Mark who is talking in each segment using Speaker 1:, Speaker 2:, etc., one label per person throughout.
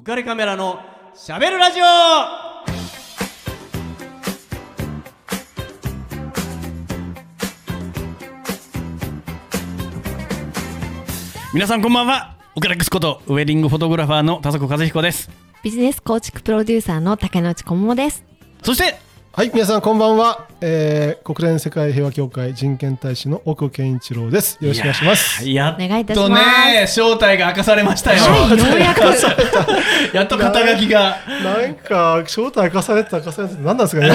Speaker 1: 浮かれカメラのしゃべるラジオ。皆さんこんばんは。ウカレックスことウェディングフォトグラファーの田底和彦です。
Speaker 2: ビジネス構築プロデューサーの竹之内小桃です。
Speaker 1: そして
Speaker 3: はい、皆さんこんばんは、えー、国連世界平和協会人権大使の奥健一郎です。よろしくお願いします。
Speaker 1: やっ
Speaker 2: お願いいたし
Speaker 1: と
Speaker 2: ます
Speaker 1: ね正体が明かされましたよ、
Speaker 2: はい、ようやく。
Speaker 1: やっと肩書きが
Speaker 3: なんか正体明かされてた明かされてた何なんですかね。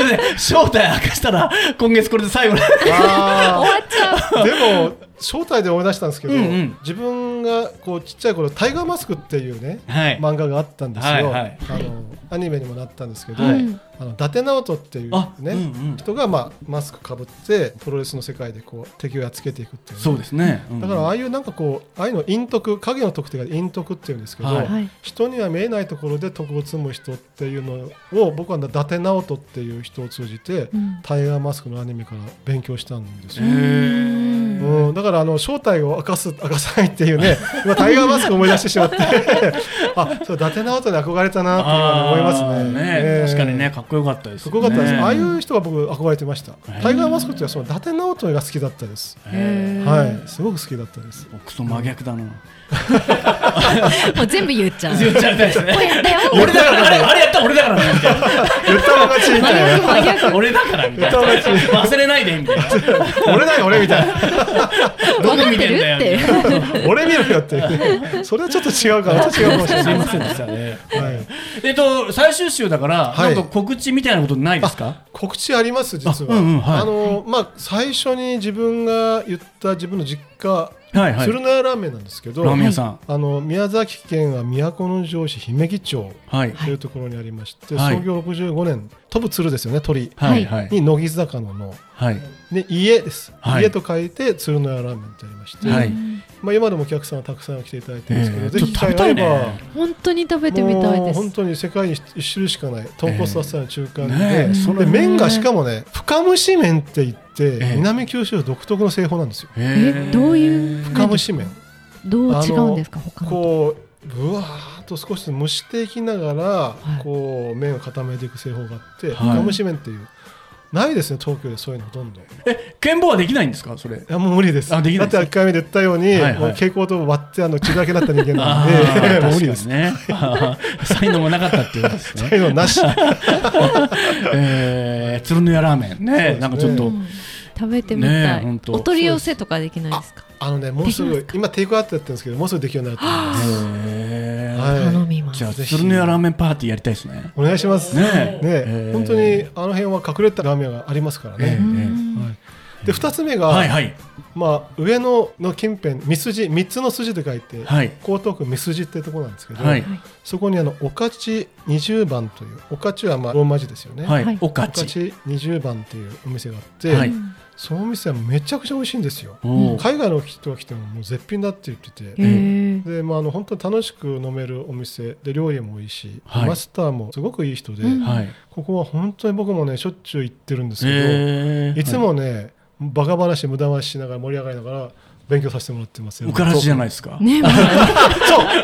Speaker 3: 俺
Speaker 1: 正体明かしたら今月これで最後
Speaker 2: 終わっちゃう。
Speaker 3: ーでも正体で思い出したんですけど、
Speaker 1: うんうん
Speaker 3: 自分がこうちっちゃい頃タイガーマスクっていうね、
Speaker 1: はい
Speaker 3: 漫画があったんですよ。
Speaker 1: はいはい
Speaker 3: あのアニメにもなったんですけど、
Speaker 1: はい
Speaker 3: あの伊達直人っていう
Speaker 1: あ
Speaker 3: ね、
Speaker 1: うんうん。
Speaker 3: 人がまあマスクかぶってプロレスの世界でこう敵をやっつけていくっていうね、
Speaker 1: そうですね、うん
Speaker 3: だからああいうなんかこうああいうの陰徳影の徳っていうか陰徳っていうんですけど、
Speaker 1: はい。
Speaker 2: はい。
Speaker 3: 人には見えないところで徳を積む人っていうのを僕は伊達直人っていう人を通じて、
Speaker 2: うん。
Speaker 3: タイガーマスクのアニメから勉強したんですよ。うん、だからあの正体を明かす明かさないっていうね 今タイガーマスクを思い出してしまって。あそう伊達直人に憧れたなって今思いますね。
Speaker 1: ね
Speaker 3: ええ
Speaker 1: 確かにねかっこよかったですよね。
Speaker 3: かっこよかったです、ああいう人が僕憧れてました、
Speaker 1: え
Speaker 3: タイガーマスクっていうのはその伊達直人が好きだったです、はい。すごく好きだったです。
Speaker 1: 僕と真逆だな、
Speaker 2: もう全部言っちゃう。
Speaker 1: 言っちゃいたいですね。俺だからあれあれやったら俺だからねみたいな。
Speaker 3: 言ったもん勝ちみたいな。
Speaker 2: 真逆。
Speaker 1: 俺だからみたいな。忘れないでみたいな。
Speaker 3: 俺だよ俺みたいな。
Speaker 1: どこ見て
Speaker 2: るって
Speaker 3: 俺見ろよってそれはちょっと違うかな。ちょっと違うかもしれない。
Speaker 1: すいませんでしたね。
Speaker 3: はい、
Speaker 1: えっと最終週だから、
Speaker 3: はい。
Speaker 1: なんか告知みたいなことないですか？
Speaker 3: 告知あります実は。
Speaker 1: あうんうんはい。
Speaker 3: あのまあ最初に自分が言った自分の実家、
Speaker 1: はいはい。
Speaker 3: 鶴の屋ラーメンなんですけどあの宮崎県は都城市姫木町
Speaker 1: はい。
Speaker 3: というところにありまして、
Speaker 1: はい。
Speaker 3: 創業65年飛ぶ鶴ですよね鳥。
Speaker 1: はいはい。
Speaker 3: に乃木坂のの
Speaker 1: はい。
Speaker 3: で家です、
Speaker 1: はい。
Speaker 3: 家と書いて鶴の屋ラーメンってありまして、
Speaker 1: はい
Speaker 3: まあ、今でもお客さんはたくさん来ていただいてるんですけど、
Speaker 1: ええ
Speaker 3: ぜひ機会ば、
Speaker 1: ね。
Speaker 2: 本当に食べてみたいです。
Speaker 3: 当に世界に一種類しかない豚骨パスタの中間で,、
Speaker 1: ねえそれ
Speaker 3: で麺がしかもね深蒸し麺って言って、
Speaker 1: ええ。
Speaker 3: 南九州独特の製法なんですよ。
Speaker 2: え。どういう？
Speaker 3: 深蒸し麺。
Speaker 2: どう違うんですか他の。と。
Speaker 3: こうぶわーっと少しずつ蒸していきながら、
Speaker 2: い。
Speaker 3: こう麺を固めていく製法があって、
Speaker 1: はい。
Speaker 3: 深蒸し麺っていうないですね東京でそういうのほとんど。い
Speaker 1: え剣棒はできないんですか？それ。
Speaker 3: やもう無理です。
Speaker 1: あできない
Speaker 3: だって1回目で言ったように、
Speaker 1: はいはい。
Speaker 3: もう蛍光灯を割ってあの血だけだった人間なん
Speaker 1: あ
Speaker 3: で
Speaker 1: ー
Speaker 3: もう無理です
Speaker 1: ね才能もなかったっていうことですね。
Speaker 3: いうのなし。
Speaker 1: えー鶴の屋ラーメン。ね
Speaker 3: ね。
Speaker 1: なんかちょっと、
Speaker 2: うん。食べてみたい。
Speaker 1: ね
Speaker 2: お取り寄せとかできないですか？
Speaker 3: あのねもうすぐ今テイクアウトやってるんですけどもうすぐできるようになると思います
Speaker 2: 頼みます。
Speaker 1: じゃあ鶴の屋ラーメンパーティーやりたいですね。
Speaker 3: お願いします。
Speaker 1: ね。
Speaker 3: ね。
Speaker 1: えー
Speaker 3: 本当にあの辺は隠れたラーメンがありますから
Speaker 1: ええ
Speaker 3: ね、
Speaker 2: うん。
Speaker 3: はい、で2つ目が、
Speaker 1: はいはい。
Speaker 3: まあ、上野の近辺三筋3つの筋で書いて、
Speaker 1: はい。
Speaker 3: 江東区三筋ってところなんですけど、
Speaker 1: はい。
Speaker 3: そこにあの御徒20番という御徒はまあローマ字ですよね、
Speaker 1: はい。
Speaker 3: 御徒
Speaker 1: ち。
Speaker 3: 20番っていうお店があって、
Speaker 1: はい
Speaker 3: そのお店はめちゃくちゃ美味しいんですよ。
Speaker 1: おー
Speaker 3: 海外の人が来てももう絶品だって言ってて、
Speaker 2: へえ。
Speaker 3: でまあ、あの本当に楽しく飲めるお店。で料理もいいし、
Speaker 1: はい。
Speaker 3: マスターもすごくいい人で、
Speaker 2: うん。
Speaker 1: はい。
Speaker 3: ここは本当に僕もねしょっちゅう行ってるんですけど、
Speaker 1: えー。
Speaker 3: い。つもね、バカ話無駄話しながら盛り上がりながら勉強させてもらってますよ。
Speaker 1: うからじじゃないですか。
Speaker 2: ねえ。
Speaker 3: そう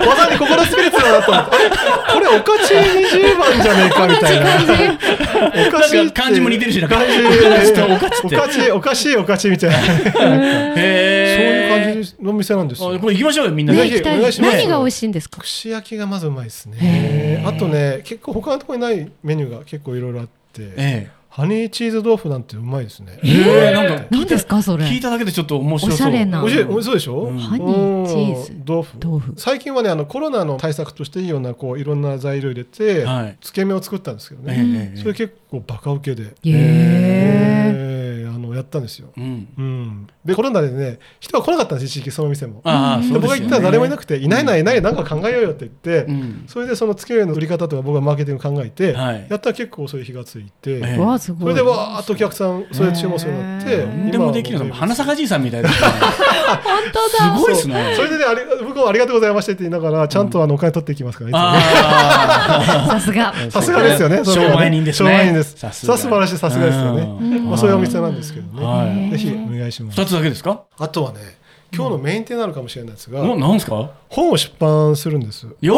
Speaker 3: まさにここのスピリッツだなと思って。これおかち20番じゃねえかみたいなおか
Speaker 1: なんか漢字も似てるしな
Speaker 3: 漢字
Speaker 1: おかちって
Speaker 3: おかちおかしいおかちみたいな。そう
Speaker 1: へー
Speaker 3: いう感じの店なんですよ。
Speaker 1: あこれ行きましょうよみんなで。
Speaker 3: ぜひお願いします。
Speaker 2: 何が美味しいんですか？
Speaker 3: 串焼きがまずうまいです
Speaker 2: へ
Speaker 3: ね
Speaker 2: ー。
Speaker 3: あとね結構他のところにないメニューが結構いろいろあって。
Speaker 1: え
Speaker 3: ハニーチーズ豆腐なんてうまいですね。
Speaker 1: ええーなんか
Speaker 2: 何ですかそれ。
Speaker 1: 聞いただけでちょっと面白そう。
Speaker 2: おしゃれな。
Speaker 3: 美味しそうでしょ、
Speaker 1: うん
Speaker 2: ハニーチーズ
Speaker 3: うん。豆腐。
Speaker 2: 豆腐。
Speaker 3: 最近はねあのコロナの対策としていいようなこういろんな材料入れて、
Speaker 1: はい。
Speaker 3: つけ麺を作ったんですけど
Speaker 1: え
Speaker 3: ね、
Speaker 1: え
Speaker 3: それ結構バカ受けで、
Speaker 2: へえ。
Speaker 3: えー。あのやったんですよ、
Speaker 1: うん。
Speaker 3: うん、でコロナでね人が来なかったんです一時期その店も。
Speaker 1: ああそうですよね。
Speaker 3: で僕が行ったら誰もいなくて、いないならいないなんか考えようよって言って、
Speaker 1: うん。
Speaker 3: それでそのつけ麺の売り方とか僕がマーケティング考えて、
Speaker 1: はい。
Speaker 3: やったら結構そういう日がついて、
Speaker 1: ええ。
Speaker 2: わあすごい。
Speaker 3: それでわーっとお客さんそれで注文するようになって、
Speaker 2: へー。
Speaker 1: 何でもできるの花咲かじいさんみたいですね。
Speaker 2: 本当だ。
Speaker 1: すごいですね。
Speaker 3: それでねあり僕もありがとうございましたって言いながらちゃんとあのお金取っていきますから、いつもね。
Speaker 1: あ
Speaker 2: さすが。
Speaker 1: あ
Speaker 3: さすがですよね。それは
Speaker 1: 商売人ですね。
Speaker 3: 商売人です。
Speaker 1: さすが。
Speaker 3: さ素晴らしい、さすがですよね。
Speaker 1: うん。
Speaker 3: まあ、そういうお店なんですけどね。
Speaker 1: はい。
Speaker 3: ぜひお願いします。
Speaker 1: 二つだけですか？
Speaker 3: あとはね、今日のメインテーマになるかもしれないですが、
Speaker 1: おなんですか？
Speaker 3: 本を出版するんです。
Speaker 1: よっ！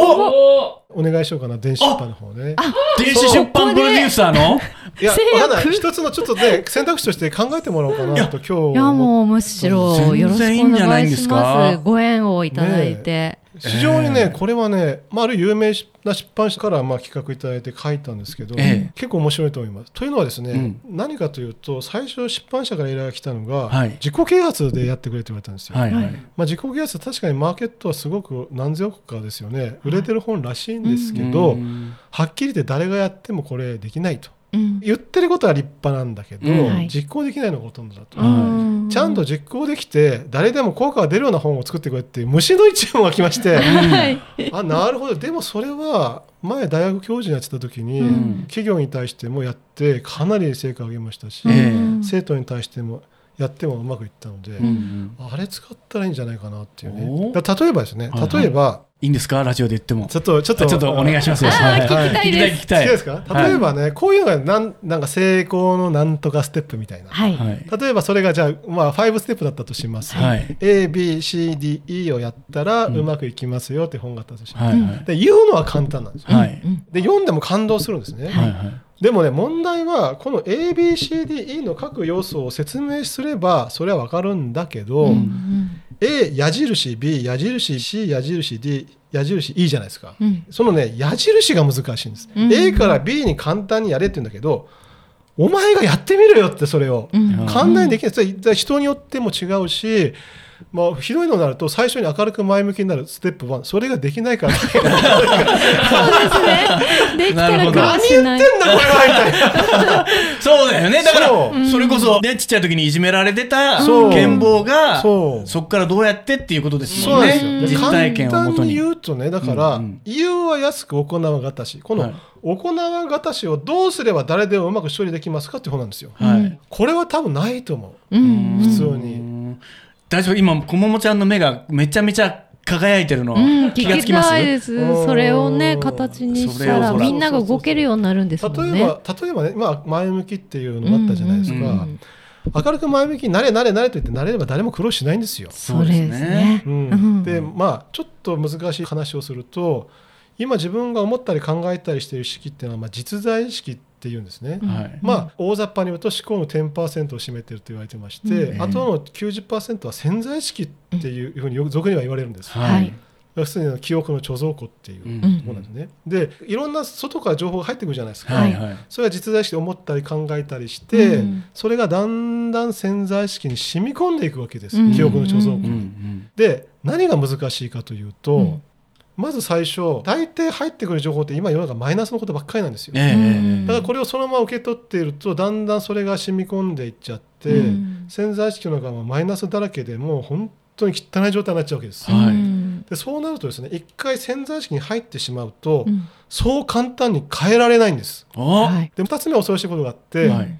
Speaker 3: お願いしようかな電子出版の方ね。
Speaker 1: 電子出版プロデューサーの？
Speaker 3: いや
Speaker 2: 制約
Speaker 3: わかんない一つのちょっとね選択肢として考えてもらおうかなと今日
Speaker 2: いやもうむしろよろしくお願いし
Speaker 1: か
Speaker 2: ます。ご縁をいただいて。
Speaker 3: 非常にね、
Speaker 1: えー
Speaker 3: これはね、まあ、ある有名な出版社からまあ企画いただいて書いたんですけど、
Speaker 1: ええ。
Speaker 3: 結構面白いと思います。というのはですね、
Speaker 1: うん。
Speaker 3: 何かというと最初出版社から依頼が来たのが、
Speaker 1: はい。
Speaker 3: 自己啓発でやってくれって言われたんですよ。
Speaker 1: はいはい。
Speaker 2: はい
Speaker 3: まあ、自己啓発は確かにマーケットはすごく何千億かですよね。売れてる本らしいんですけど、
Speaker 1: うん。
Speaker 3: はっきり言って誰がやってもこれできないと
Speaker 2: うん。
Speaker 3: 言ってることは立派なんだけど、
Speaker 1: うん。
Speaker 2: はい。
Speaker 3: 実行できないのがほとんどだと。
Speaker 1: はい
Speaker 3: ちゃんと実行できて誰でも効果が出るような本を作ってくれっていう虫の一問が来まして
Speaker 2: はい。
Speaker 3: あなるほど。でもそれは前大学教授にやってた時に、
Speaker 2: うん。
Speaker 3: 企業に対してもやってかなり成果を上げましたし、生徒に対してもやってもうまくいったので、あれ使ったらいいんじゃないかなっていうね。例えばですね
Speaker 1: はいはい。
Speaker 3: 例えば、
Speaker 1: いいんですか？ラジオで言っても。
Speaker 3: ちょっとちょっと。
Speaker 1: ちょっとお願いしますよ。はい。
Speaker 2: 聞きたい
Speaker 1: 聞きたい
Speaker 2: です
Speaker 1: 聞きたい
Speaker 3: ですか？例えばね、こういうのがなんなんか成功のなんとかステップみたいな、
Speaker 2: はい。
Speaker 1: はい。
Speaker 3: 例えばそれがじゃあ、まあ、5ステップだったとします、
Speaker 1: はい。
Speaker 3: ABCDE をやったら
Speaker 1: う
Speaker 3: まくいきますよって本があったとします、
Speaker 1: はいはい。
Speaker 3: で言うのは簡単なんですよ、
Speaker 1: はい。
Speaker 2: うん。
Speaker 3: で読んでも感動するんですね、
Speaker 1: はいはい。
Speaker 3: でもね問題はこの ABCDE の各要素を説明すればそれは分かるんだけど、
Speaker 2: うん
Speaker 3: A 矢印 B 矢印 C 矢印 D 矢印 E じゃないですか、
Speaker 2: うん。
Speaker 3: そのね矢印が難しいんです、
Speaker 2: うん。
Speaker 3: A から B に簡単にやれって言うんだけどお前がやってみろよってそれを、
Speaker 2: うん。
Speaker 3: 簡単にできない。それ人によっても違うし、まあ、ひどいのになると最初に明るく前向きになるステップ1それができないから。
Speaker 2: そうですね。できたらかもしれない。
Speaker 3: なんだこれは
Speaker 1: そうだよね。だから
Speaker 3: そ
Speaker 1: れこそねちっちゃい時にいじめられてた
Speaker 3: そう。
Speaker 1: 剣坊が
Speaker 3: そう。
Speaker 1: そこからどうやってっていうことですも
Speaker 3: そうんなんですよ、
Speaker 1: ね
Speaker 3: で
Speaker 1: 実体験をもと
Speaker 3: 簡単に
Speaker 1: に
Speaker 3: 言うとねだから、
Speaker 1: うんうん。
Speaker 3: 言うは安く行わがたしこの、
Speaker 1: はい。
Speaker 3: 行わがたしをどうすれば誰でもうまく処理できますかっていう本なんですよ。
Speaker 1: はい。
Speaker 3: これは多分ないと思う。
Speaker 2: うん。
Speaker 3: 普通に。
Speaker 1: うん大丈夫？今こももちゃんの目がめちゃめちゃ輝いてるの。
Speaker 2: うん、
Speaker 1: 気
Speaker 2: 聞き
Speaker 1: がつきます？
Speaker 2: たいです。
Speaker 3: うん
Speaker 2: それをね、形にしたら、みんなが動けるようになるんですもんね。
Speaker 3: 例えば例えばね今前向きっていうのがあったじゃないですか、
Speaker 1: うんうん
Speaker 3: 明るく前向きになれなれなれと言ってなれれば誰も苦労しないんですよ、
Speaker 2: それですね。
Speaker 3: うん。
Speaker 2: うん。
Speaker 3: でまあちょっと難しい話をすると今自分が思ったり考えたりしている意識っていうのは、まあ、実在意識っていうんですね、
Speaker 1: はい。
Speaker 3: まあ、大雑把に言うと思考の10%を占めていると言われてまして、
Speaker 2: うん。
Speaker 3: あとの90%は潜在意識っていうふうによく俗には言われるんです、
Speaker 2: はい。
Speaker 3: 要するに記憶の貯蔵庫っていう
Speaker 1: うん。
Speaker 3: ところなんですね、でいろんな外から情報が入ってくるじゃないですか、
Speaker 1: はい。はい。
Speaker 3: それは実在意識で思ったり考えたりして、
Speaker 2: うん。
Speaker 3: それがだんだん潜在意識に染み込んでいくわけです、
Speaker 2: うん。
Speaker 3: 記憶の貯蔵庫に、
Speaker 1: うん。うん。
Speaker 3: で何が難しいかというと、
Speaker 2: うん
Speaker 3: まず最初大抵入ってくる情報って今世の中マイナスのことばっかりなんですよ、
Speaker 1: ええええ
Speaker 3: だからこれをそのまま受け取っているとだんだんそれが染み込んでいっちゃって、
Speaker 2: うん。
Speaker 3: 潜在意識の中はマイナスだらけでもう本当に汚い状態になっちゃうわけです、
Speaker 1: はい。
Speaker 2: うん
Speaker 3: でそうなるとですね一回潜在意識に入ってしまうと、
Speaker 2: うん。
Speaker 3: そう簡単に変えられないんです。
Speaker 1: お
Speaker 2: はい。
Speaker 3: で2つ目は恐ろしいことがあって、
Speaker 1: はい。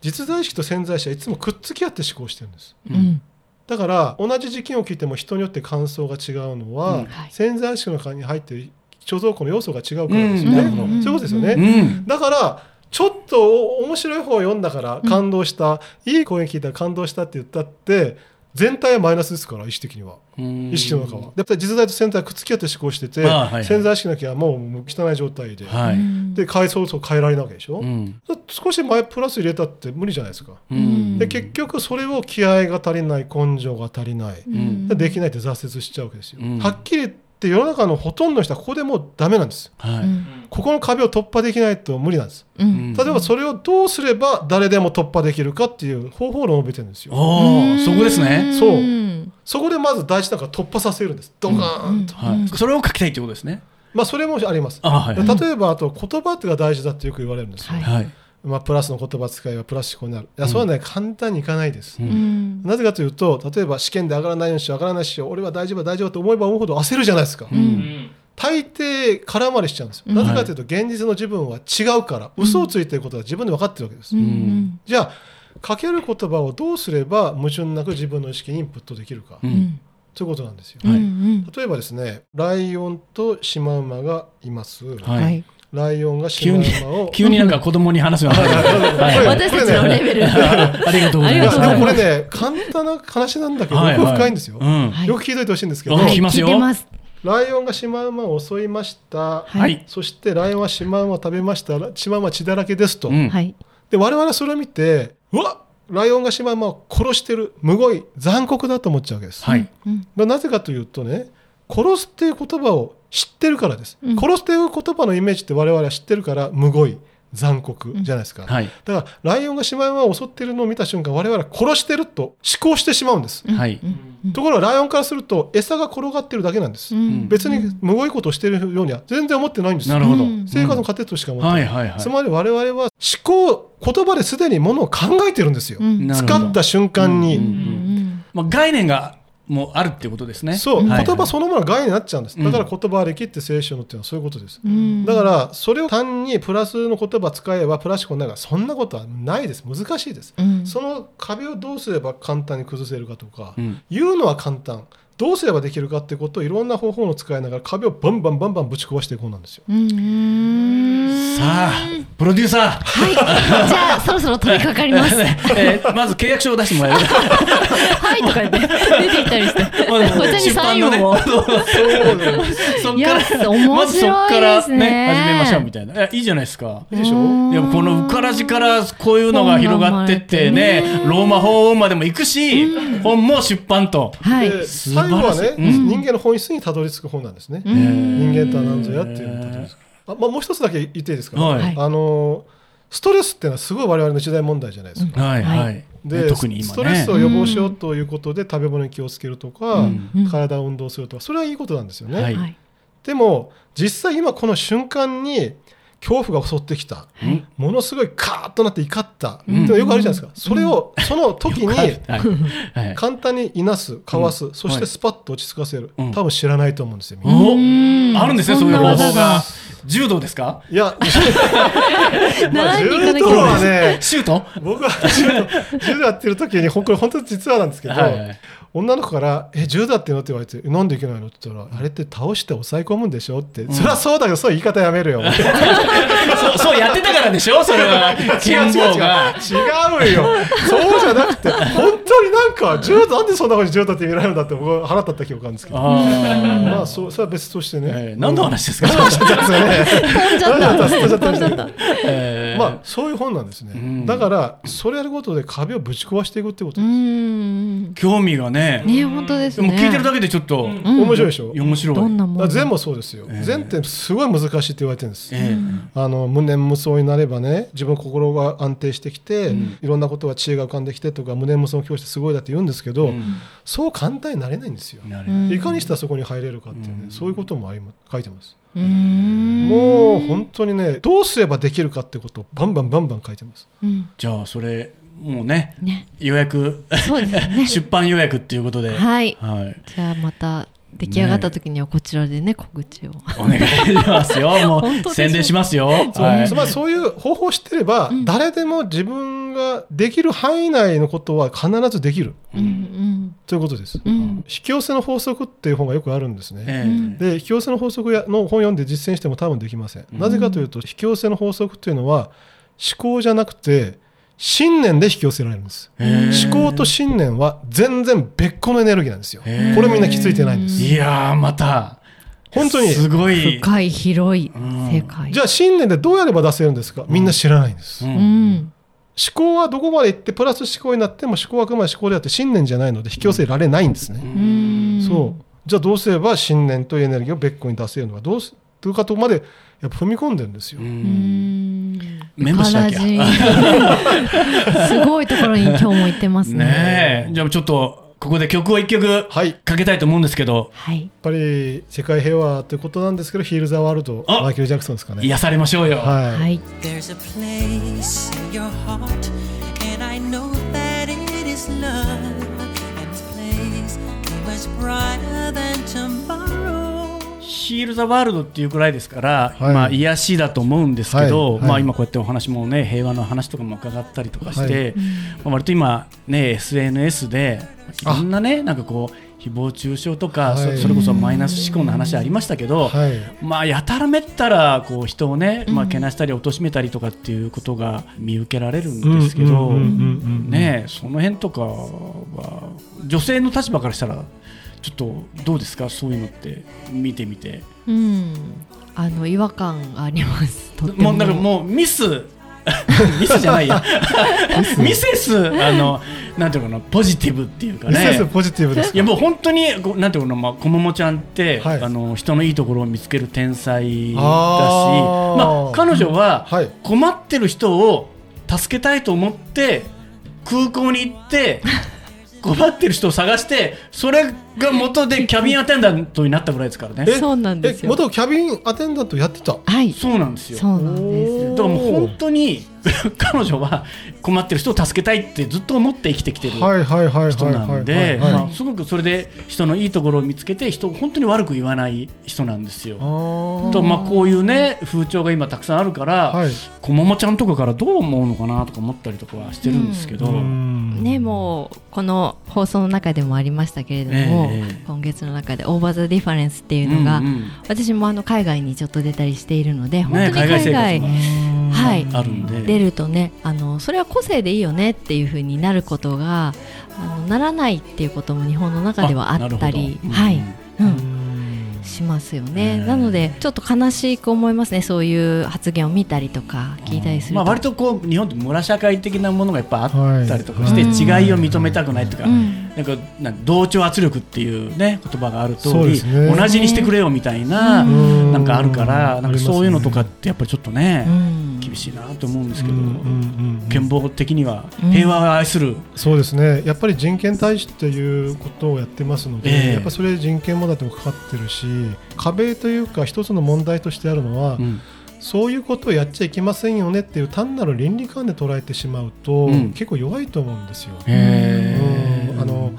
Speaker 3: 実在意識と潜在意識はいつもくっつき合って思考してるんです。
Speaker 2: うん
Speaker 3: だから同じ事件を聞いても人によって感想が違うのは、
Speaker 1: うん。
Speaker 2: はい。
Speaker 3: 潜在意識の中に入っている貯蔵庫の要素が違うからですよね、
Speaker 1: うん。
Speaker 3: そういうことですよね、
Speaker 1: うん。
Speaker 3: だからちょっと面白い本を読んだから感動した、いい声聞いたら感動したって言ったって全体はマイナスですから意識的には。
Speaker 1: うん。
Speaker 3: 意識の中は。やっぱり実在と潜在はくっつき合って思考してて、
Speaker 1: あはいはい。
Speaker 3: 潜在意識なきゃもう汚い状態で、
Speaker 1: はい。
Speaker 2: うん
Speaker 3: で変えそうそう変えられないわけでしょ、
Speaker 1: うん。
Speaker 3: 少し前プラス入れたって無理じゃないですか、
Speaker 1: うん。
Speaker 3: で結局それを気合が足りない根性が足りない、
Speaker 1: ん。
Speaker 3: でできないって挫折しちゃうわけですよ、
Speaker 1: うん。
Speaker 3: はっきり言って世の中のほとんどの人はここでもうダメなんです。
Speaker 1: はい。
Speaker 2: うん。
Speaker 3: ここの壁を突破できないと無理なんです。
Speaker 2: うん。
Speaker 3: 例えばそれをどうすれば誰でも突破できるかっていう方法論を述べてるんですよ。
Speaker 1: そこですね。
Speaker 3: そう。ん。そこでまず大事なのが突破させるんです。ドカーンと、
Speaker 1: はい。それを書きたいってことですね。
Speaker 3: まあそれもあります。
Speaker 1: あはい。
Speaker 3: で例えばあと言葉ってが大事だってよく言われるんですよ、
Speaker 2: はい。
Speaker 1: はい
Speaker 3: まあ、プラスの言葉使いはプラス思考になる。いやそれはね、簡単にいかないです、
Speaker 1: う
Speaker 2: うん。
Speaker 3: なぜかというと例えば試験で上がらないようにしよう上がらないしよう俺は大丈夫大丈夫と思えば思うほど焦るじゃないですか、
Speaker 1: うん。
Speaker 3: 大抵空回りしちゃうんです。よ、
Speaker 2: うん。
Speaker 3: なぜかというと現実の自分は違うから嘘をついてることは自分で分かってるわけです、
Speaker 2: うん。
Speaker 3: じゃあ書ける言葉をどうすれば矛盾なく自分の意識にインプットできるか、
Speaker 1: う
Speaker 2: うん。ん
Speaker 3: ということなんですよ、
Speaker 2: うんうん。
Speaker 3: 例えばですねライオンとシマウマがいます、
Speaker 1: はい
Speaker 2: はい
Speaker 3: ライオンがシマウマを。
Speaker 1: 急になんか子供に話すようになる はい。
Speaker 2: 私たちのレベル。
Speaker 1: ありがとうございます。
Speaker 2: とうございます。
Speaker 3: これね簡単な話なんだけど、
Speaker 1: はいはい。
Speaker 3: 奥深いんですよ、
Speaker 1: うん。
Speaker 2: はい。
Speaker 3: よく聞いといてほしいんですけど、
Speaker 1: はい。
Speaker 3: ライオンがシマウマを襲いました、
Speaker 1: はい。
Speaker 3: そしてライオンはシマウマを食べました。シマウマは血だらけですと、
Speaker 1: うん。
Speaker 2: はい。
Speaker 3: で我々はそれを見てうわライオンがシマウマを殺してる。むごい残酷だと思っちゃうわけです、
Speaker 1: はい。
Speaker 3: なぜかというとね殺すっていう言葉を知ってるからです、
Speaker 2: うん。
Speaker 3: 殺すっていう言葉のイメージって我々は知ってるからむごい残酷じゃないですか、
Speaker 1: はい。
Speaker 3: だからライオンがシマウマを襲っているのを見た瞬間我々は殺してると思考してしまうんです、
Speaker 1: はい。
Speaker 2: うん。
Speaker 3: ところがライオンからすると餌が転がってるだけなんです、
Speaker 2: うん。
Speaker 3: 別にむごいことをしているようには全然思ってないんです。よ
Speaker 1: なるほど。
Speaker 2: うん。
Speaker 3: 生活の糧としか思ってない、
Speaker 1: はいはいはい。
Speaker 3: つまり我々は思考言葉ですでにものを考えてるんですよ、使った瞬間に、
Speaker 1: うん。
Speaker 2: うん。
Speaker 1: まあ概念がもうあるっていうことですね。
Speaker 3: そう、
Speaker 1: はい
Speaker 3: 言葉そのものが概念になっちゃうんです、
Speaker 1: うん。
Speaker 3: だから言葉ありきって聖書のっていうのはそういうことです、
Speaker 2: うん。
Speaker 3: だからそれを単にプラスの言葉使えばプラスチックになるからそんなことはないです。難しいです、
Speaker 2: うん。
Speaker 3: その壁をどうすれば簡単に崩せるかとか、
Speaker 1: うん。
Speaker 3: 言うのは簡単どうすればできるかっていうことをいろんな方法を使いながら壁をバンバンバンバンぶち壊していこうなんですよ。
Speaker 1: さあプロデューサー。
Speaker 2: はい。じゃあ そろそろ取り掛かります。は
Speaker 1: えーまず契約書を出してもらえる？
Speaker 2: いとか言って出て行ったりして。こちらにサインを。
Speaker 3: そうです
Speaker 1: そっ
Speaker 2: いや
Speaker 1: から
Speaker 2: 面白い
Speaker 1: まずそっから
Speaker 2: ですね。
Speaker 1: ね始めましょうみたいな。えいいじゃないですか。
Speaker 3: いいでしょ？
Speaker 2: うん。
Speaker 1: いやこのうからじからこういうのが広がってってねローマ法王までも行くし本も出版と。
Speaker 2: はい。
Speaker 3: で
Speaker 1: 素晴らしい
Speaker 3: 最後はね、
Speaker 1: うん。
Speaker 3: 人間の本質にたどり着く本なんですね、
Speaker 2: うん。
Speaker 3: 人間とは何ぞやっていうのにたどり着くあ、まあ、もう一つだけ言っていいですか、
Speaker 1: はい。
Speaker 3: あのストレスっていうのはすごい我々の時代問題じゃないですか、
Speaker 1: はい
Speaker 2: は
Speaker 1: はい。い
Speaker 3: で、
Speaker 1: ね特に今ね。
Speaker 3: ストレスを予防しようということで食べ物に気をつけるとか、
Speaker 1: うん。
Speaker 2: うん。
Speaker 3: 体を運動するとかそれはいいことなんですよね、
Speaker 1: はい。
Speaker 2: はい。
Speaker 3: でも実際今この瞬間に恐怖が襲ってきた、
Speaker 1: うん
Speaker 3: ものすごいカーッとなって怒った、って
Speaker 1: うん。
Speaker 3: いうのよくあるじゃないですか、それをその時に
Speaker 1: はい。はい。
Speaker 3: 簡単にいなすかわす、
Speaker 1: うん。
Speaker 3: そしてスパッと落ち着かせる、
Speaker 1: うん。
Speaker 3: 多分知らないと思うんですよみんな。
Speaker 1: あるんですねそういう方法が。
Speaker 2: が。
Speaker 1: 柔道ですか？
Speaker 3: いや、まあ、
Speaker 2: 何
Speaker 3: 柔道はね、
Speaker 1: シュート？
Speaker 3: 僕は柔道柔道やってる時に、ほんこれ本当に実はなんですけど、
Speaker 1: はいはい
Speaker 3: 女の子から、え、柔道やってるの？って言われて、なんでいけないの？って言ったら、あれって倒して抑え込むんでしょ？って、そりゃそうだけど、そういう言い方やめるよ。
Speaker 1: そうそうやってたからでしょ？それは。剣道が
Speaker 3: 違う違う。違うよ。そうじゃなくて、本当になんか、柔道、なんでそんなことに柔道って見られるんだって、僕は腹立った記憶があるんですけど。
Speaker 1: あ
Speaker 3: まあ、そう、それは別として
Speaker 1: ー
Speaker 3: ね。
Speaker 1: えー何の話ですか？
Speaker 2: 飛んじゃった。
Speaker 3: 飛んじゃった。
Speaker 2: 飛んじゃった。
Speaker 1: えー
Speaker 3: まあ、そういう本なんですね。
Speaker 1: うん。
Speaker 3: だから、それやることで壁をぶち壊していくってこと
Speaker 2: う
Speaker 3: です。
Speaker 2: ん。
Speaker 1: 興味がね。
Speaker 2: ね本当です
Speaker 1: でも
Speaker 2: ね。
Speaker 1: 聞いてるだけでちょっと
Speaker 2: うん。
Speaker 3: 面白いでしょ、
Speaker 1: 面白い。
Speaker 2: どんなもん。
Speaker 3: 禅もそうですよ、
Speaker 1: ええ。
Speaker 3: 禅ってすごい難しいって言われてるんです、
Speaker 1: え
Speaker 3: あの無念無想になればね自分の心が安定してきて、
Speaker 1: うん。
Speaker 3: いろんなことが知恵が浮かんできてとか無念無想の教師ってすごいだって言うんですけど、
Speaker 1: えうん。
Speaker 3: そう簡単になれないんですよ、い。かにしたらそこに入れるかっていうね、
Speaker 1: うん。
Speaker 3: そういうこともありま書いてます、
Speaker 2: うん。
Speaker 3: もう本当にねどうすればできるかってことをバンバンバンバン書いてます
Speaker 2: うん。
Speaker 1: じゃあそれもうね
Speaker 2: ね。
Speaker 1: 予約
Speaker 2: そうですね。
Speaker 1: 出版予約っていうことで
Speaker 2: はい。
Speaker 1: はい
Speaker 2: じゃあまた出来上がった時にはこちらでね告知を。
Speaker 1: お願いしますよ。もう宣伝しますよ。
Speaker 3: そう。
Speaker 1: はい。
Speaker 3: つまりそういう方法を知ってれば、
Speaker 2: うん。
Speaker 3: 誰でも自分ができる範囲内のことは必ずできる。
Speaker 2: うんうん。
Speaker 3: ということです、
Speaker 2: うん。
Speaker 3: 引き寄せの法則っていう本がよくあるんですね、で引き寄せの法則やの本を読んで実践しても多分できません、
Speaker 1: うん。
Speaker 3: なぜかというと引き寄せの法則っていうのは思考じゃなくて信念で引き寄せられるんです。思考と信念は全然別個のエネルギーなんですよ。これみんな気づいてないんです。
Speaker 1: いやーまた。
Speaker 3: 本当に。
Speaker 1: すごい。
Speaker 2: 深い広い
Speaker 1: うん。
Speaker 2: 世界。
Speaker 3: じゃあ信念でどうやれば出せるんですか？みんな知らないんです、
Speaker 1: う
Speaker 3: 思
Speaker 2: うん。ん。
Speaker 3: 考はどこまで行ってプラス思考になっても思考はあくまで思考であって信念じゃないので引き寄せられないんですね、
Speaker 2: うん。
Speaker 3: そう。じゃあどうすれば信念とエネルギーを別個に出せるのか？どうすというかとこまでやっぱ踏み込んでるんですよ。
Speaker 1: メモしなきゃ
Speaker 2: ゃ。すごいところに今日も行ってますね。
Speaker 1: ねえじゃあちょっとここで曲を一曲かけたいと思うんですけど
Speaker 2: はい。
Speaker 3: ぱり世界平和ということなんですけどヒール・ザ・ワールド
Speaker 1: あ
Speaker 3: マイケル・ジャクソンですかね
Speaker 1: 癒されましょうよ
Speaker 3: はい、
Speaker 2: はい。
Speaker 4: Brighter than tomorrow.
Speaker 1: ヒール・ザ・ワールドっていうくらいですから、
Speaker 3: はい。
Speaker 1: まあ癒しだと思うんですけど、
Speaker 3: はい。はい。
Speaker 1: まあ、今こうやってお話もね平和の話とかも伺ったりとかして、
Speaker 3: はい。
Speaker 1: まあ、割と今ね SNS でいろんなねなんかこう誹謗中傷とか、
Speaker 3: はい。
Speaker 1: そそれこそマイナス思考の話ありましたけど、
Speaker 3: はい。
Speaker 1: まあやたらめったらこう人をね、まあ、
Speaker 2: うん
Speaker 1: けなしたり貶めたりとかっていうことが見受けられるんですけど、ねえその辺とかは女性の立場からしたらちょっとどうですか？そういうのって見てみて。
Speaker 2: うん。あの違和感があります。も。
Speaker 1: もうなんかもうミス。ミスじゃないや。ミセス。あのなんていうのかな？ポジティブっていうか
Speaker 3: ミセス
Speaker 1: ね
Speaker 3: ポジティブです
Speaker 1: いやもう本当になんていうのまあこももちゃんって、
Speaker 3: はい。
Speaker 1: あの人のいいところを見つける天才だしまあ彼女は
Speaker 3: はい。
Speaker 1: 困ってる人を助けたいと思って空港に行って困ってる人を探してそれが元でキャビンアテンダントになったぐらいですからね。
Speaker 3: え
Speaker 2: そうなんですよ。
Speaker 3: え元キャビンアテンダントやってた？
Speaker 2: はい。
Speaker 1: そうなんですよ。
Speaker 2: そうなんです
Speaker 1: だからもう本当に 彼女は困ってる人を助けたいってずっと思って生きてきてる
Speaker 3: はいはいはいはい
Speaker 1: 人
Speaker 3: はい
Speaker 1: なんで
Speaker 3: はい
Speaker 1: まあすごくそれで人のいいところを見つけて人を本当に悪く言わない人なんですよ。とまあこういうね風潮が今たくさんあるから、
Speaker 3: はい。
Speaker 1: こももちゃんとかからどう思うのかなとか思ったりとかはしてるんですけど、
Speaker 3: うん。
Speaker 2: ねもうこの放送の中でもありましたけれども、
Speaker 1: ええ
Speaker 2: 今月の中で「Over the Difference」っていうのが、
Speaker 1: うんうん。
Speaker 2: 私もあの海外にちょっと出たりしているので、本当に
Speaker 1: 海外生
Speaker 2: 海
Speaker 1: 活
Speaker 2: 外
Speaker 1: が
Speaker 2: はい。
Speaker 1: あるんで。
Speaker 2: 出るとねあのそれは個性でいいよねっていう風になることがあのならないっていうことも日本の中ではあったり。はい、
Speaker 1: うん。
Speaker 2: うんしますよね、
Speaker 1: ね
Speaker 2: なのでちょっと悲しく思いますね。そういう発言を見たりとか聞いたりすると、
Speaker 1: まあ、割とこう日本って村社会的なものがやっぱあったりとかして、
Speaker 2: はい。
Speaker 1: 違いを認めたくないとか、
Speaker 2: うん。
Speaker 1: なんか同調圧力っていうね言葉がある通り、
Speaker 3: ね。
Speaker 1: 同じにしてくれよみたいな、
Speaker 2: うん。
Speaker 1: なんかあるからなんかそういうのとか
Speaker 3: あ
Speaker 1: ってやっぱりちょっとね、
Speaker 2: うん
Speaker 1: 厳しいなと思うんですけど、
Speaker 3: うんうんうん
Speaker 1: 憲法的には
Speaker 2: うん
Speaker 1: 平和を愛する、
Speaker 3: そうですね。やっぱり人権大使っていうことをやってますので、
Speaker 1: ええ。
Speaker 3: やっぱそれ人権問題ともかかってるし壁というか一つの問題としてあるのは、
Speaker 1: うん。
Speaker 3: そういうことをやっちゃいけませんよねっていう単なる倫理観で捉えてしまうと、
Speaker 1: うん。
Speaker 3: 結構弱いと思うんですよ。うん。あの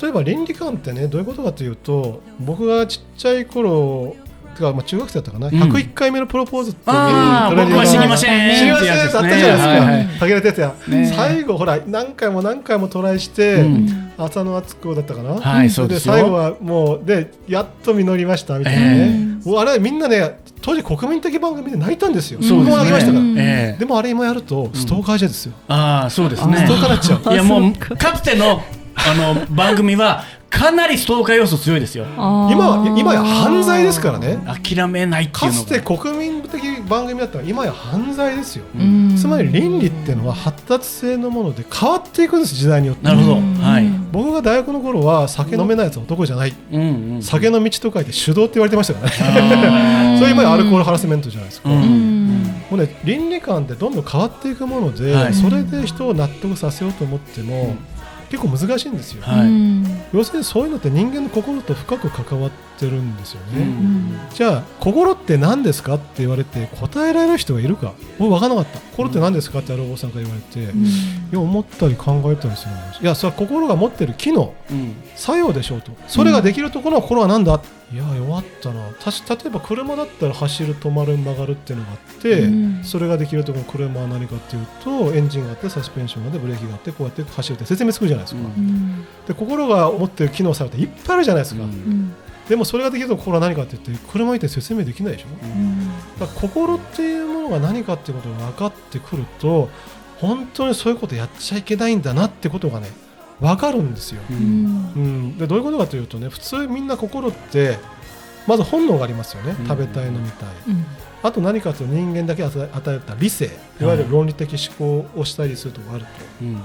Speaker 3: 例えば倫理観ってねどういうことかというと僕がちっちゃい頃てかまあ中学生だったかな、
Speaker 1: ん。
Speaker 3: 101回目のプロポーズっていう
Speaker 1: 僕は死にません。
Speaker 3: 知りませんだったじゃないですか、
Speaker 1: はいはい
Speaker 3: 武田鉄矢、
Speaker 1: ね。
Speaker 3: 最後ほら何回も何回もトライして、
Speaker 1: うん。
Speaker 3: 浅野敦子だったかな、
Speaker 1: はいそうですよ。
Speaker 3: 最後はもうでやっと実りましたみたいなね、もうあれみんなね当時国民的番組で泣いたんですよ、
Speaker 1: そうです
Speaker 3: 僕も泣きましたから、
Speaker 2: うん
Speaker 1: ええ。
Speaker 3: でもあれ今やるとストーカーじゃですよ、
Speaker 1: ああそうですね。
Speaker 3: ストーカーになっちゃう。
Speaker 1: いやもうかつてのあの番組はかなりストーカー要素強いですよ。
Speaker 3: 今は今や犯罪ですからね。
Speaker 1: 諦めないっていうのが。
Speaker 3: かつて国民的番組だったら今や犯罪ですよ、
Speaker 2: うん。
Speaker 3: つまり倫理っていうのは発達性のもので変わっていくんです時代によって。
Speaker 1: なるほど。
Speaker 2: うん。
Speaker 1: はい。
Speaker 3: 僕が大学の頃は酒飲めないやつは男じゃない。
Speaker 1: うんうん
Speaker 3: 酒の道と書いて手動って言われてましたからね。それ今やアルコールハラスメントじゃないですか、もうね倫理観ってどんどん変わっていくもので、
Speaker 1: はい。
Speaker 3: それで人を納得させようと思っても、結構難しいんですよ、
Speaker 1: はい。
Speaker 2: うん。
Speaker 3: 要するにそういうのって人間の心と深く関わってるんですよね、
Speaker 1: うん。
Speaker 3: じゃあ心って何ですかって言われて答えられる人がいるか？僕分からなかった。心って何ですかってあるお坊さんから言われて、いや思ったり考えたりするんですいやそれは心が持ってる機能
Speaker 1: うん。
Speaker 3: 作用でしょうとそれができるところは心は何だ、いや弱ったな。たし例えば車だったら走る止まる曲がるっていうのがあって、
Speaker 2: うん。
Speaker 3: それができるところの車は何かっていうとエンジンがあってサスペンションがあってブレーキがあってこうやって走るって説明つくじゃないですか、
Speaker 2: うん。
Speaker 3: で心が持ってる機能されていっぱいあるじゃないですか、
Speaker 1: うん。
Speaker 2: うん
Speaker 3: でもそれができると心は何かって言って車見て説明できないでしょ。だから心っていうものが何かっていうことが分かってくると本当にそういうことやっちゃいけないんだなってことがね分かるんですよ、
Speaker 1: う
Speaker 2: うん。ん
Speaker 3: うん、でどういうことかというとね普通みんな心ってまず本能がありますよね、
Speaker 1: うん。
Speaker 3: 食べたい飲みたい。
Speaker 2: うん。
Speaker 3: あと何かというと人間だけ与え与えた理性。いわゆる論理的思考をしたりするところがある
Speaker 1: うん。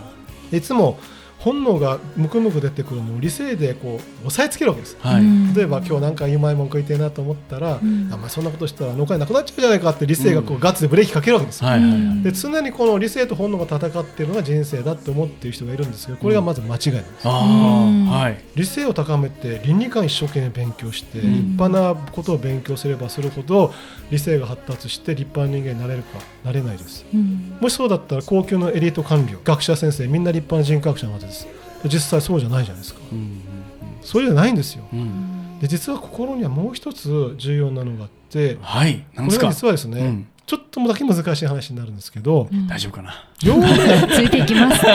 Speaker 3: といつも本能がムクムク出てくるのを理性でこう押さえつけるわけです。
Speaker 1: はい。
Speaker 3: 例えば今日なんかうまいもん食いたいなと思ったら、
Speaker 2: うん。
Speaker 3: あまあ、そんなことしたら農家なくなっちゃうじゃないかって理性がこうガッツでブレーキかけるわけですよ、
Speaker 1: はいはいはい
Speaker 3: で常にこの理性と本能が戦っているのが人生だって思っている人がいるんですけどこれがまず間違いなんです、
Speaker 1: あ
Speaker 2: うん。
Speaker 1: あはい。
Speaker 3: 理性を高めて倫理観一生懸命勉強して、
Speaker 1: うん。
Speaker 3: 立派なことを勉強すればするほど理性が発達して立派な人間になれるかなれないです。
Speaker 2: うん。
Speaker 3: もしそうだったら高級のエリート官僚学者先生みんな立派な人格者なはずです実際そうじゃないじゃないですか。
Speaker 1: うん
Speaker 3: そうじゃないんですよ。
Speaker 1: うん。うん。
Speaker 3: で実は心にはもう一つ重要なのがあって
Speaker 1: はい。なんですか？
Speaker 3: これは実はですね、
Speaker 1: うん。
Speaker 3: ちょっとだけ難しい話になるんですけど、
Speaker 1: 大丈夫かな？
Speaker 3: 陽明
Speaker 2: ついていきます。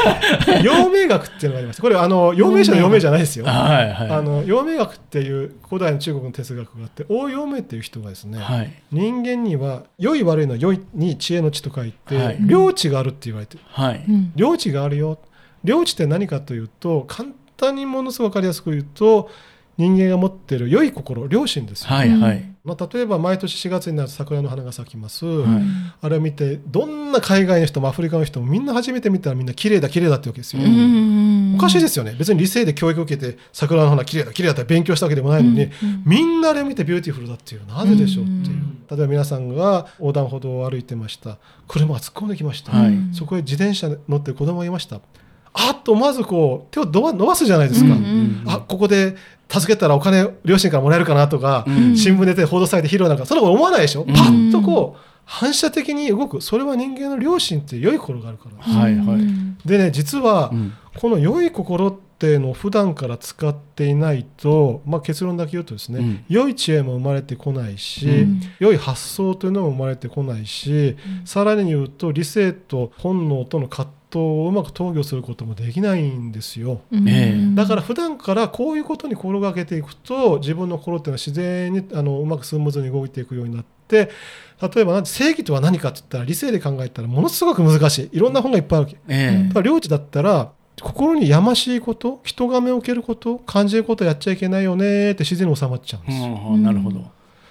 Speaker 3: 陽明学っていうのがあります。これあの陽明者の陽明じゃないですよ。
Speaker 1: はいはい。
Speaker 3: あの陽明学っていう古代の中国の哲学があって王陽明っていう人がですね、
Speaker 1: はい。
Speaker 3: 人間には良い悪いの良いに知恵の知と書いて、
Speaker 1: はい。
Speaker 3: 領地があるって言われてる。
Speaker 1: はい。
Speaker 2: うん。
Speaker 3: 領地があるよ良知って何かというと簡単にものすごく分かりやすく言うと人間が持っている良い心良心ですよ、
Speaker 1: はいはい。
Speaker 3: まあ、例えば毎年4月になると桜の花が咲きます、
Speaker 1: はい。
Speaker 3: あれを見てどんな海外の人もアフリカの人もみんな初めて見たらみんな綺麗だ綺麗だってわけですよ、
Speaker 2: うん。
Speaker 3: おかしいですよね。別に理性で教育を受けて桜の花綺麗だ綺麗だって勉強したわけでもないのに、
Speaker 2: うん。
Speaker 3: みんなあれを見て beautiful だっていうなぜでしょうっていう、
Speaker 2: うん。
Speaker 3: 例えば皆さんが横断歩道を歩いてました。車が突っ込んできました、
Speaker 1: はい。
Speaker 3: そこへ自転車乗ってる子供がいましたあっと思わずこう手を伸ば伸ばすじゃないですか、
Speaker 2: うん
Speaker 3: あここで助けたらお金両親からもらえるかなとか、
Speaker 1: うん。
Speaker 3: 新聞出て報道されてヒーローなんかそんなこと思わないでしょ、
Speaker 1: ん。
Speaker 3: パッとこう反射的に動く。それは人間の良心って良い心があるから。
Speaker 1: はいはい。
Speaker 3: でね実は、
Speaker 1: うん。
Speaker 3: この良い心っていうのを普段から使っていないと、まあ、結論だけ言うとですね、
Speaker 1: うん。
Speaker 3: 良い知恵も生まれてこないし、
Speaker 1: うん。
Speaker 3: 良い発想というのも生まれてこないし、さらに言うと理性と本能との葛藤をうまく投与することもできないんですよ。だから普段からこういうことに心がけていくと自分の心っていうのは自然にあのうまくスムーズに動いていくようになって例えば正義とは何かって言ったら理性で考えたらものすごく難しい。いろんな本がいっぱいあるわけ。
Speaker 1: え
Speaker 3: ただ領地だったら心にやましいこと人が目を受けること感じることやっちゃいけないよねって自然に収まっちゃうん
Speaker 1: え
Speaker 3: です。よ、
Speaker 1: うんなるほど。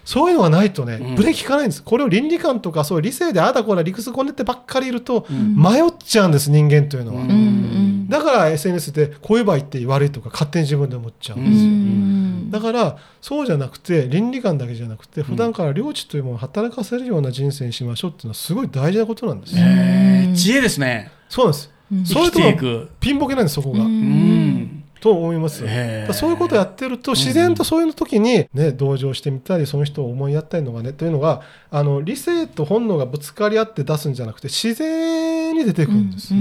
Speaker 3: そういうのがないとね、
Speaker 1: うん。
Speaker 3: ブレーキ効かないんです。これを倫理観とかそういう理性でああだこうだ理屈こねてばっかりいると
Speaker 1: うん。
Speaker 3: 迷っちゃうんです人間というのは、
Speaker 1: うん
Speaker 2: うん。
Speaker 3: だから SNS でこう言えば言って悪いとか勝手に自分で思っちゃうん
Speaker 2: う
Speaker 3: です。よ、
Speaker 2: ん
Speaker 3: だからそうじゃなくて倫理観だけじゃなくて普段から領地というものを働かせるような人生にしましょうっていうのはすごい大事なことなんです。よ、
Speaker 1: ええ知恵ですね。
Speaker 3: そうなんです。
Speaker 2: うん
Speaker 3: そういうとこ
Speaker 1: 生きていく。
Speaker 3: ピンボケなんですそこが、と思います、そういうことをやってると自然とそういう時に、ね、同情してみたりその人を思いやったりのがねというのがあの理性と本能がぶつかり合って出すんじゃなくて自然に出てくるんです、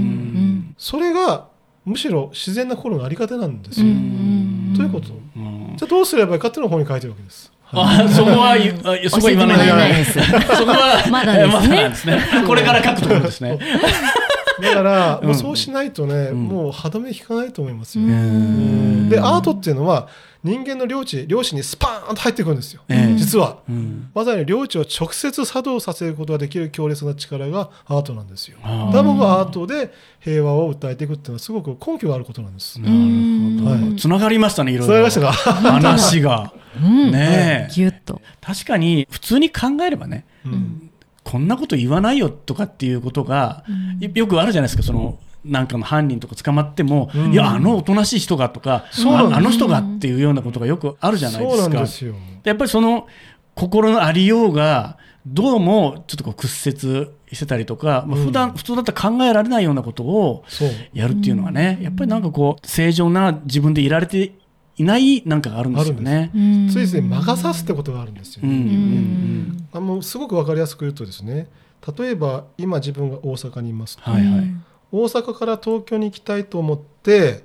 Speaker 3: それがむしろ自然な心のあり方なんです
Speaker 2: う
Speaker 3: よ、
Speaker 2: ん。
Speaker 3: ということ。
Speaker 1: うん。
Speaker 3: じゃあどうすればいいかっていうのを本に書いてるわけです、はい
Speaker 1: あそこはそこは言わない
Speaker 2: で。す。
Speaker 1: そこは
Speaker 2: まだですね。
Speaker 1: これから書くところですね
Speaker 3: だから、
Speaker 1: うん。
Speaker 3: もうそうしないとね、
Speaker 1: ん。
Speaker 3: もう歯止め引かないと思いますよ、
Speaker 1: ん。
Speaker 3: でアートっていうのは人間の領地領地にスパーンと入ってくるんですよ、
Speaker 1: ええ。
Speaker 3: 実は。
Speaker 1: うん。
Speaker 3: まさに領地を直接作動させることができる強烈な力がアートなんですよ。だから僕はアートで平和を訴えていくっていうのはすごく根拠があることなんです、
Speaker 1: なるほど、
Speaker 3: はい。
Speaker 1: つながりましたねいろいろ。
Speaker 3: 伝わりましたか？
Speaker 1: 話が。
Speaker 2: うん。
Speaker 1: ねえ。
Speaker 2: ぎゅっと。
Speaker 1: 確かに普通に考えればね。
Speaker 3: うん
Speaker 1: こんなこと言わないよとかっていうことが、よくあるじゃないですか。そのなんかの犯人とか捕まっても、
Speaker 3: うん。
Speaker 1: いやあのおとなしい人がとかああの人がっていうようなことがよくあるじゃないですか。やっぱりその心のありようがどうもちょっとこう屈折してたりとか、まあ、
Speaker 3: うん。
Speaker 1: 普段普通だったら考えられないようなことをやるっていうのはね、やっぱりなんかこう正常な自分でいられていないなんかがあるんですよね。
Speaker 3: ついつい魔が差すってことがあるんですよ、
Speaker 1: うん。うん。
Speaker 3: あのすごく分かりやすく言うとですね。例えば今自分が大阪にいますと、
Speaker 1: はいはい。
Speaker 3: 大阪から東京に行きたいと思って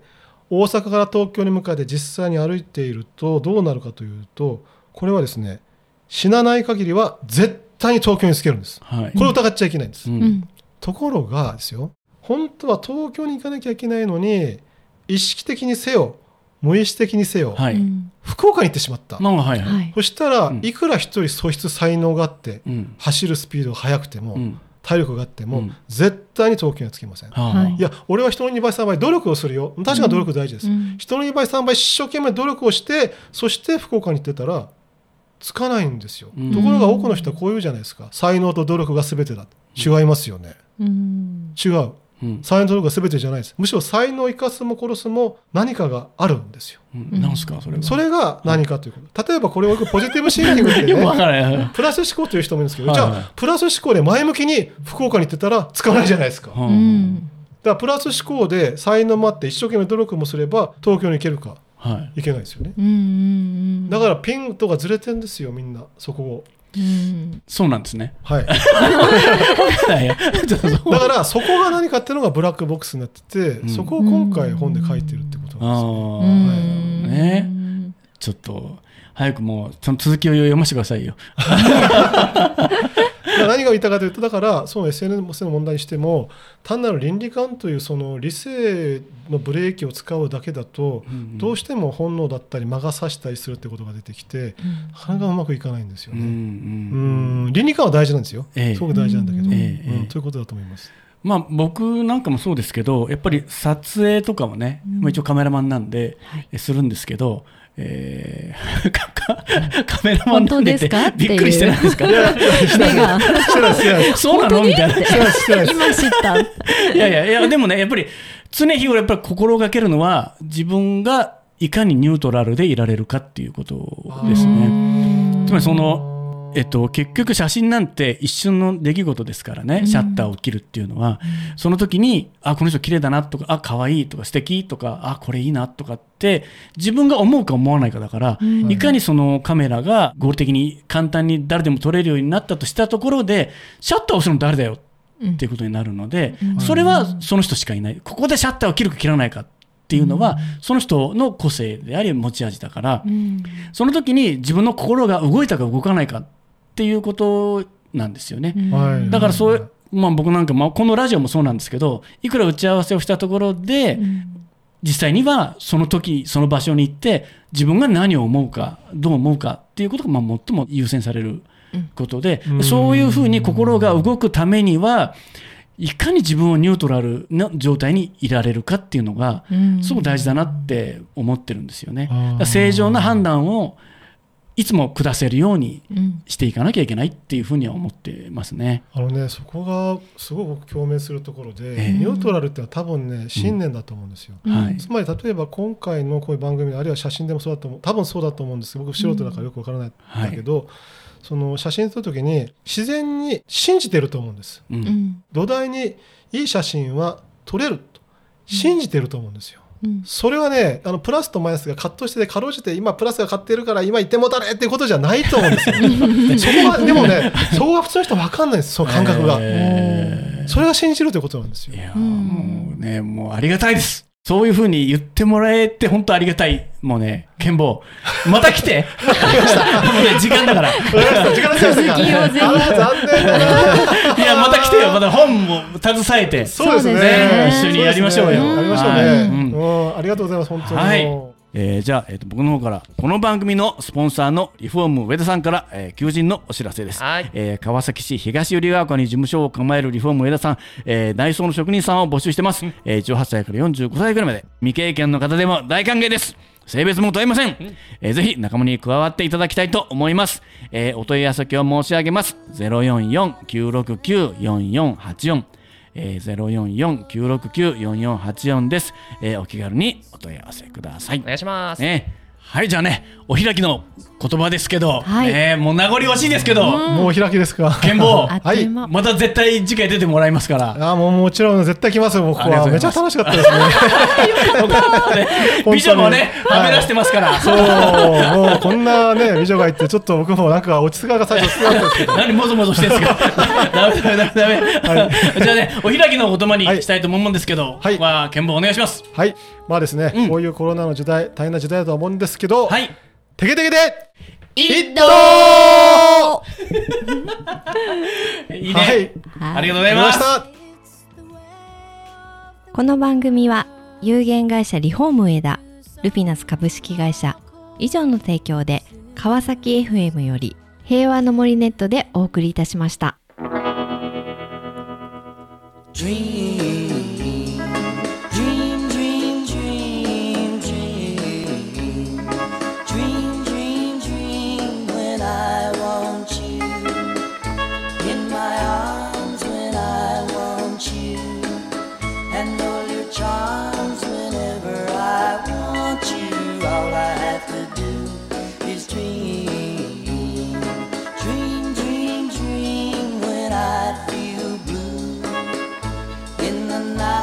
Speaker 3: 大阪から東京に向かって実際に歩いているとどうなるかというとこれはですね死なない限りは絶対に東京につけるんです。
Speaker 1: はい。
Speaker 3: これを疑っちゃいけないんです、
Speaker 1: うん。
Speaker 2: うん。
Speaker 3: ところがですよ本当は東京に行かなきゃいけないのに意識的にせよ無意識的にせよ、
Speaker 1: はい。
Speaker 2: うん。
Speaker 3: 福岡に行ってしまった、
Speaker 1: まあはいはい。
Speaker 2: はい。
Speaker 3: そしたら
Speaker 1: うん。
Speaker 3: いくら一人素質才能があって
Speaker 1: うん。
Speaker 3: 走るスピードが速くても、
Speaker 1: うん。
Speaker 3: 体力があっても、
Speaker 1: うん。
Speaker 3: 絶対に東京にはつきません、
Speaker 1: は
Speaker 2: い。
Speaker 3: いや俺は人の2倍3倍努力をするよ。確かに努力大事です、
Speaker 2: うん。
Speaker 3: 人の2倍3倍一生懸命努力をしてそして福岡に行ってたらつかないんですよ、
Speaker 1: うん。
Speaker 3: ところが多くの人はこう言うじゃないですか。才能と努力が全てだ。違いますよね。
Speaker 2: うん。
Speaker 3: 違う
Speaker 1: うん。
Speaker 3: 才能と努力が全てじゃないです。むしろ才能を生かすも殺すも何かがあるんですよ。
Speaker 1: うん。なんすかそれは。
Speaker 3: それが何かということ。例えばこれをよくポジティブシンキングってね
Speaker 1: からない。
Speaker 3: プラス思考という人もいるんですけど、
Speaker 1: はいはい
Speaker 3: じゃあプラス思考で前向きに福岡に行ってたらつかないじゃないですか、だか
Speaker 1: う
Speaker 2: うんん
Speaker 3: らプラス思考で才能もあって一生懸命努力もすれば東京に行けるか。
Speaker 1: はい。
Speaker 3: いけないですよね。
Speaker 2: うんうん
Speaker 3: だからピンとかずれてんですよみんな。そこを。
Speaker 2: うん
Speaker 1: そうなんですね。
Speaker 3: はい。だからそこが何かっていうのがブラックボックスになってて、
Speaker 1: うん。
Speaker 3: そこを今回本で書いてるってことなんですよ、
Speaker 1: ああ、
Speaker 2: うん
Speaker 1: ね。ちょっと早くもうその続きを読ませてくださいよ。
Speaker 3: ら何が言いたいかというとだからその SNS の問題にしても単なる倫理観というその理性のブレーキを使うだけだと、どうしても本能だったり魔が差したりするってことが出てきて、なかなかうまくいかないんですよね。
Speaker 1: うん
Speaker 3: 倫理観は大事なんですよ、
Speaker 1: ええ。
Speaker 3: すごく大事なんだけど、
Speaker 2: うん。
Speaker 1: ええ。
Speaker 3: うんということだと思います。
Speaker 1: まあ、僕なんかもそうですけどやっぱり撮影とかもね、まあ、一応カメラマンなんで、えするんですけど、えーカメラマンなんでってびっくりしてないですか？
Speaker 2: 目が。
Speaker 1: そうなの？みたいな。
Speaker 2: 今知った。
Speaker 1: やいやいや、でもね、やっぱり常日頃やっぱり心がけるのは自分がいかにニュートラルでいられるかっていうことですね。つまりそのえっと、結局写真なんて一瞬の出来事ですからね、シャッターを切るっていうのは、その時に、あ、この人綺麗だなとか、あ、可愛いとか素敵とか、あ、これいいなとかって、自分が思うか思わないかだから、いかにそのカメラが合理的に簡単に誰でも撮れるようになったとしたところで、シャッターを押すの誰だよっていうことになるので、それはその人しかいない。ここでシャッターを切るか切らないかっていうのは、その人の個性であり持ち味だから、その時に自分の心が動いたか動かないかっていうことなんですよね。
Speaker 3: はい。
Speaker 1: だからそういう、まあ、僕なんか、まあ、このラジオもそうなんですけどいくら打ち合わせをしたところで、実際にはその時その場所に行って自分が何を思うかどう思うかっていうことがまあ最も優先されることで、
Speaker 3: うん。
Speaker 1: そういうふうに心が動くためにはいかに自分をニュートラルな状態にいられるかっていうのがすごく大事だなって思ってるんですよね。正常な判断をいつも下せるように
Speaker 2: うん
Speaker 1: していかなきゃいけないっていうふうには思ってますね。
Speaker 3: あのね、そこがすごく僕共鳴するところで、
Speaker 1: ええ
Speaker 3: ニュートラルってのは多分ね信念だと思うんですよ。
Speaker 1: はい。
Speaker 3: つまり例えば今回のこういう番組あるいは写真でもそうだと思う多分そうだと思うんですけど僕素人だからよくわからないんだけど、その写真撮る時に自然に信じてると思うんです
Speaker 1: う。
Speaker 2: うんん
Speaker 3: 土台にいい写真は撮れると信じてると思うんですよ。
Speaker 2: うん
Speaker 3: それはねあのプラスとマイナスが葛藤しててかろうじて今プラスが買ってるから今言ってもたれっていうことじゃないと思うんですよ。そこはでもねそこは普通の人分かんないんですその感覚が。
Speaker 1: え
Speaker 3: それが信じるということなんですよ
Speaker 1: ーい。やもうね、もうありがたいです。そういうふうに言ってもらえて本当ありがたい。もうね、健坊、また来て。もうね、時間だから。
Speaker 3: 時間経ちましたか
Speaker 2: 続きをぜひ
Speaker 3: あー残念だな。
Speaker 1: いや、また来てよ。また本も携えて。
Speaker 3: そうですね
Speaker 1: 一緒にやりましょうよ
Speaker 3: やりましょう
Speaker 1: はい
Speaker 3: ね。ありがとうございます本当に。
Speaker 1: はいえーじゃあ、えーと僕の方からこの番組のスポンサーのリフォーム上田さんから、えー求人のお知らせです、
Speaker 5: はい。
Speaker 1: えー川崎市東百合ヶ丘に事務所を構えるリフォーム上田さん、えー内装の職人さんを募集してます、えー18歳から45歳ぐらいまで未経験の方でも大歓迎です。性別も問いません、えーぜひ仲間に加わっていただきたいと思います、えーお問い合わせ先を申し上げます。044-969-4484えー、044-969-4484です、えーお気軽にお問い合わせください
Speaker 5: お。願いします。
Speaker 1: ね、はい、じゃあね、お開きの言葉ですけど、
Speaker 2: はい。
Speaker 1: ね、もう名残惜しいですけど、
Speaker 3: もう開きですか？
Speaker 1: 健坊
Speaker 2: あ、っとい
Speaker 1: また絶対次回出てもらいますから。
Speaker 3: あーもうもちろん絶対来ますよ僕は。めちゃ楽しかったですね。
Speaker 1: ね美女もね、はめ出してますから。
Speaker 3: そうもうこんなね美女がいてちょっと僕もなんか落ち着かが最初すけど。
Speaker 1: 何もぞもぞしてるんですか？ダメダメダメダメ、じゃあね、お開きの言葉にしたいと思うんですけど、
Speaker 3: はい。
Speaker 1: は、健坊お願いします。
Speaker 3: はい。まあですね、
Speaker 1: うん。
Speaker 3: こういうコロナの時代大変な時代だと思うんですけど、
Speaker 1: はい。
Speaker 3: てけてけで
Speaker 1: 一
Speaker 3: ど
Speaker 1: いいね、
Speaker 3: はい。
Speaker 1: ありがとうござい
Speaker 3: ました。
Speaker 2: この番組は有限会社リフォーム上田ルピナス株式会社以上の提供で川崎 FM より平和の森ネットでお送りいたしました。
Speaker 4: Dream in the night.